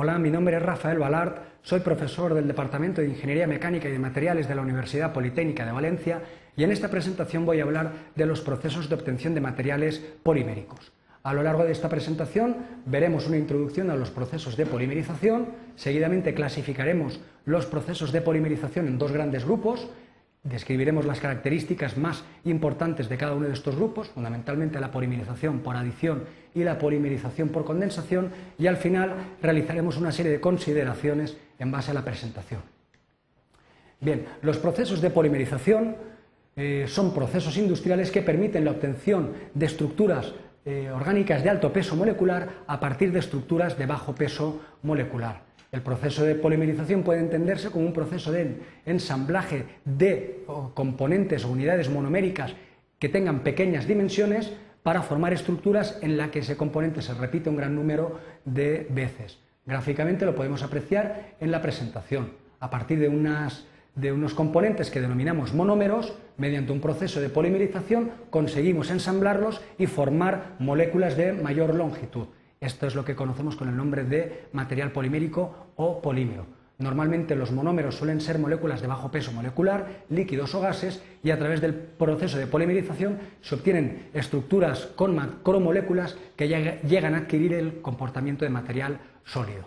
Hola, mi nombre es Rafael Balart, soy profesor del Departamento de Ingeniería Mecánica y de Materiales de la Universidad Politécnica de Valencia y en esta presentación voy a hablar de los procesos de obtención de materiales poliméricos. A lo largo de esta presentación veremos una introducción a los procesos de polimerización, seguidamente clasificaremos los procesos de polimerización en dos grandes grupos, Describiremos las características más importantes de cada uno de estos grupos, fundamentalmente la polimerización por adición y la polimerización por condensación, y al final realizaremos una serie de consideraciones en base a la presentación. Bien, los procesos de polimerización eh, son procesos industriales que permiten la obtención de estructuras eh, orgánicas de alto peso molecular a partir de estructuras de bajo peso molecular. El proceso de polimerización puede entenderse como un proceso de ensamblaje de componentes o unidades monoméricas que tengan pequeñas dimensiones para formar estructuras en las que ese componente se repite un gran número de veces. Gráficamente lo podemos apreciar en la presentación. A partir de, de unos componentes que denominamos monómeros, mediante un proceso de polimerización conseguimos ensamblarlos y formar moléculas de mayor longitud. Esto es lo que conocemos con el nombre de material polimérico o polímero. Normalmente los monómeros suelen ser moléculas de bajo peso molecular, líquidos o gases, y a través del proceso de polimerización se obtienen estructuras con macromoléculas que llegan a adquirir el comportamiento de material sólido.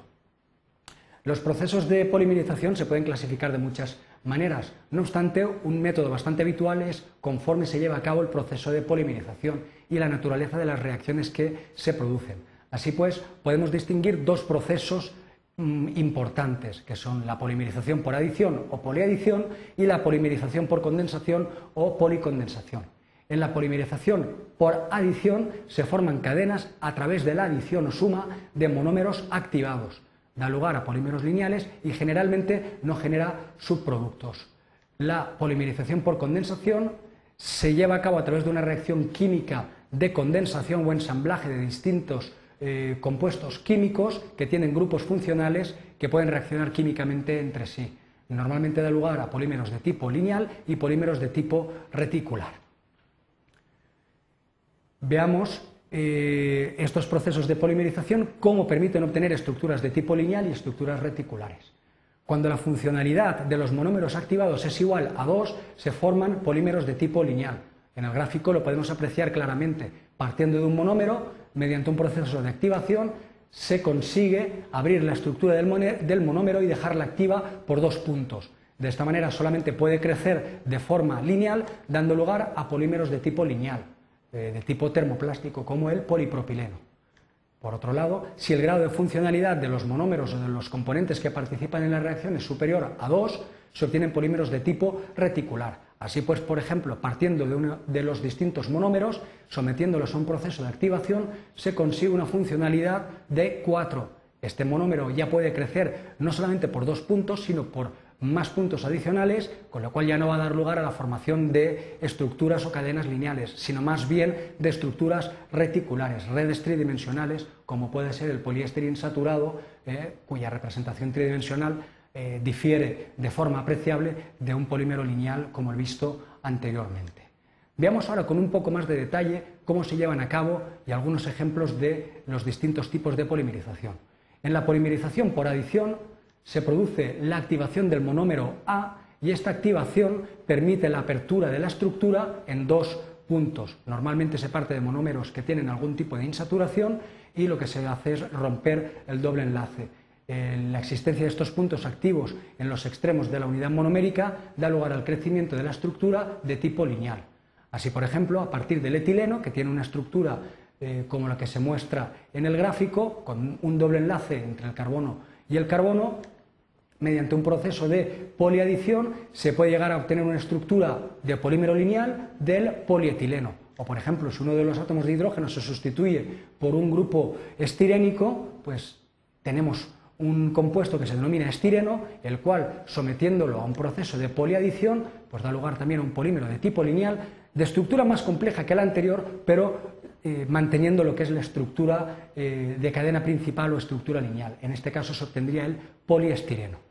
Los procesos de polimerización se pueden clasificar de muchas maneras. No obstante, un método bastante habitual es conforme se lleva a cabo el proceso de polimerización y la naturaleza de las reacciones que se producen. Así pues, podemos distinguir dos procesos mm, importantes, que son la polimerización por adición o poliadición y la polimerización por condensación o policondensación. En la polimerización por adición se forman cadenas a través de la adición o suma de monómeros activados. Da lugar a polímeros lineales y generalmente no genera subproductos. La polimerización por condensación se lleva a cabo a través de una reacción química de condensación o ensamblaje de distintos eh, compuestos químicos que tienen grupos funcionales que pueden reaccionar químicamente entre sí. Normalmente da lugar a polímeros de tipo lineal y polímeros de tipo reticular. Veamos eh, estos procesos de polimerización, cómo permiten obtener estructuras de tipo lineal y estructuras reticulares. Cuando la funcionalidad de los monómeros activados es igual a 2, se forman polímeros de tipo lineal. En el gráfico lo podemos apreciar claramente. Partiendo de un monómero, mediante un proceso de activación, se consigue abrir la estructura del monómero y dejarla activa por dos puntos. De esta manera solamente puede crecer de forma lineal, dando lugar a polímeros de tipo lineal, eh, de tipo termoplástico, como el polipropileno. Por otro lado, si el grado de funcionalidad de los monómeros o de los componentes que participan en la reacción es superior a 2, se obtienen polímeros de tipo reticular. Así pues, por ejemplo, partiendo de, de los distintos monómeros, sometiéndolos a un proceso de activación, se consigue una funcionalidad de 4. Este monómero ya puede crecer no solamente por dos puntos, sino por más puntos adicionales, con lo cual ya no va a dar lugar a la formación de estructuras o cadenas lineales, sino más bien de estructuras reticulares, redes tridimensionales, como puede ser el poliéster insaturado, eh, cuya representación tridimensional eh, difiere de forma apreciable de un polímero lineal como el visto anteriormente. Veamos ahora con un poco más de detalle cómo se llevan a cabo y algunos ejemplos de los distintos tipos de polimerización. En la polimerización por adición se produce la activación del monómero A y esta activación permite la apertura de la estructura en dos puntos. Normalmente se parte de monómeros que tienen algún tipo de insaturación y lo que se hace es romper el doble enlace la existencia de estos puntos activos en los extremos de la unidad monomérica da lugar al crecimiento de la estructura de tipo lineal. Así, por ejemplo, a partir del etileno, que tiene una estructura eh, como la que se muestra en el gráfico, con un doble enlace entre el carbono y el carbono, mediante un proceso de poliadición se puede llegar a obtener una estructura de polímero lineal del polietileno. O, por ejemplo, si uno de los átomos de hidrógeno se sustituye por un grupo estirénico, pues tenemos un compuesto que se denomina estireno, el cual, sometiéndolo a un proceso de poliadición, pues da lugar también a un polímero de tipo lineal, de estructura más compleja que la anterior, pero eh, manteniendo lo que es la estructura eh, de cadena principal o estructura lineal. En este caso se obtendría el poliestireno.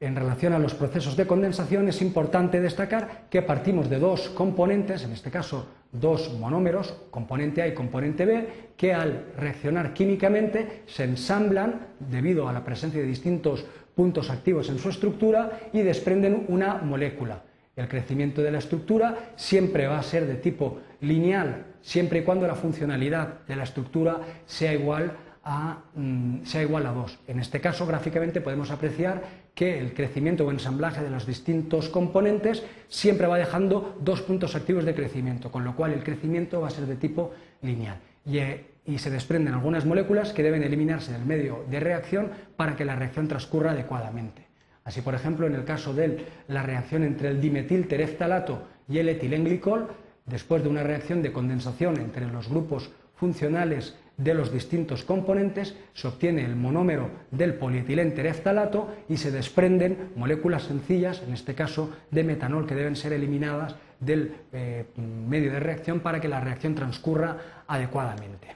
En relación a los procesos de condensación es importante destacar que partimos de dos componentes, en este caso dos monómeros, componente A y componente B, que al reaccionar químicamente se ensamblan debido a la presencia de distintos puntos activos en su estructura y desprenden una molécula. El crecimiento de la estructura siempre va a ser de tipo lineal, siempre y cuando la funcionalidad de la estructura sea igual a, mm, sea igual a 2. En este caso, gráficamente podemos apreciar que el crecimiento o ensamblaje de los distintos componentes siempre va dejando dos puntos activos de crecimiento, con lo cual el crecimiento va a ser de tipo lineal. Y, eh, y se desprenden algunas moléculas que deben eliminarse del medio de reacción para que la reacción transcurra adecuadamente. Así, por ejemplo, en el caso de la reacción entre el dimetiltereftalato y el etilenglicol, después de una reacción de condensación entre los grupos funcionales de los distintos componentes, se obtiene el monómero del polietilentereftalato y se desprenden moléculas sencillas, en este caso de metanol, que deben ser eliminadas del eh, medio de reacción para que la reacción transcurra adecuadamente.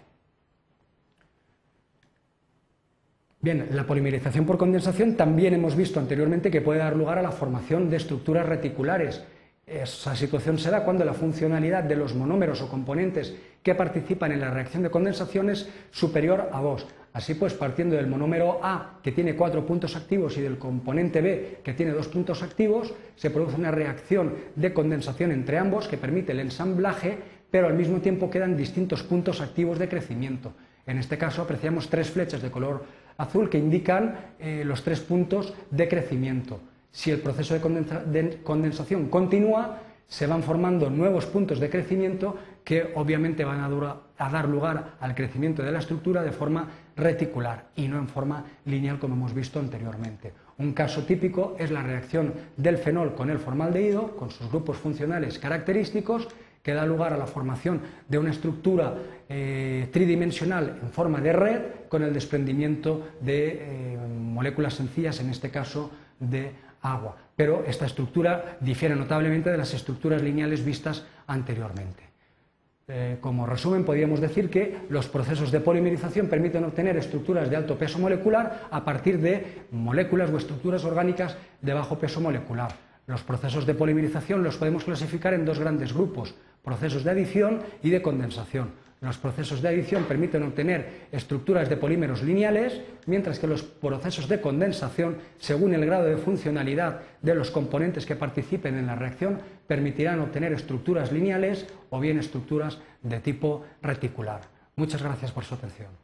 Bien, la polimerización por condensación también hemos visto anteriormente que puede dar lugar a la formación de estructuras reticulares esa situación se da cuando la funcionalidad de los monómeros o componentes que participan en la reacción de condensación es superior a 2. Así pues, partiendo del monómero A, que tiene cuatro puntos activos, y del componente B, que tiene dos puntos activos, se produce una reacción de condensación entre ambos que permite el ensamblaje, pero al mismo tiempo quedan distintos puntos activos de crecimiento. En este caso apreciamos tres flechas de color azul que indican eh, los tres puntos de crecimiento. Si el proceso de, condensación continúa, se van formando nuevos puntos de crecimiento que obviamente van a, dar lugar al crecimiento de la estructura de forma reticular y no en forma lineal como hemos visto anteriormente. Un caso típico es la reacción del fenol con el formaldehído, con sus grupos funcionales característicos, que da lugar a la formación de una estructura eh, tridimensional en forma de red con el desprendimiento de eh, moléculas sencillas, en este caso de agua. Pero esta estructura difiere notablemente de las estructuras lineales vistas anteriormente. Eh, como resumen, podríamos decir que los procesos de polimerización permiten obtener estructuras de alto peso molecular a partir de moléculas o estructuras orgánicas de bajo peso molecular. Los procesos de polimerización los podemos clasificar en dos grandes grupos, procesos de adición y de condensación. Los procesos de adición permiten obtener estructuras de polímeros lineales, mientras que los procesos de condensación, según el grado de funcionalidad de los componentes que participen en la reacción, permitirán obtener estructuras lineales o bien estructuras de tipo reticular. Muchas gracias por su atención.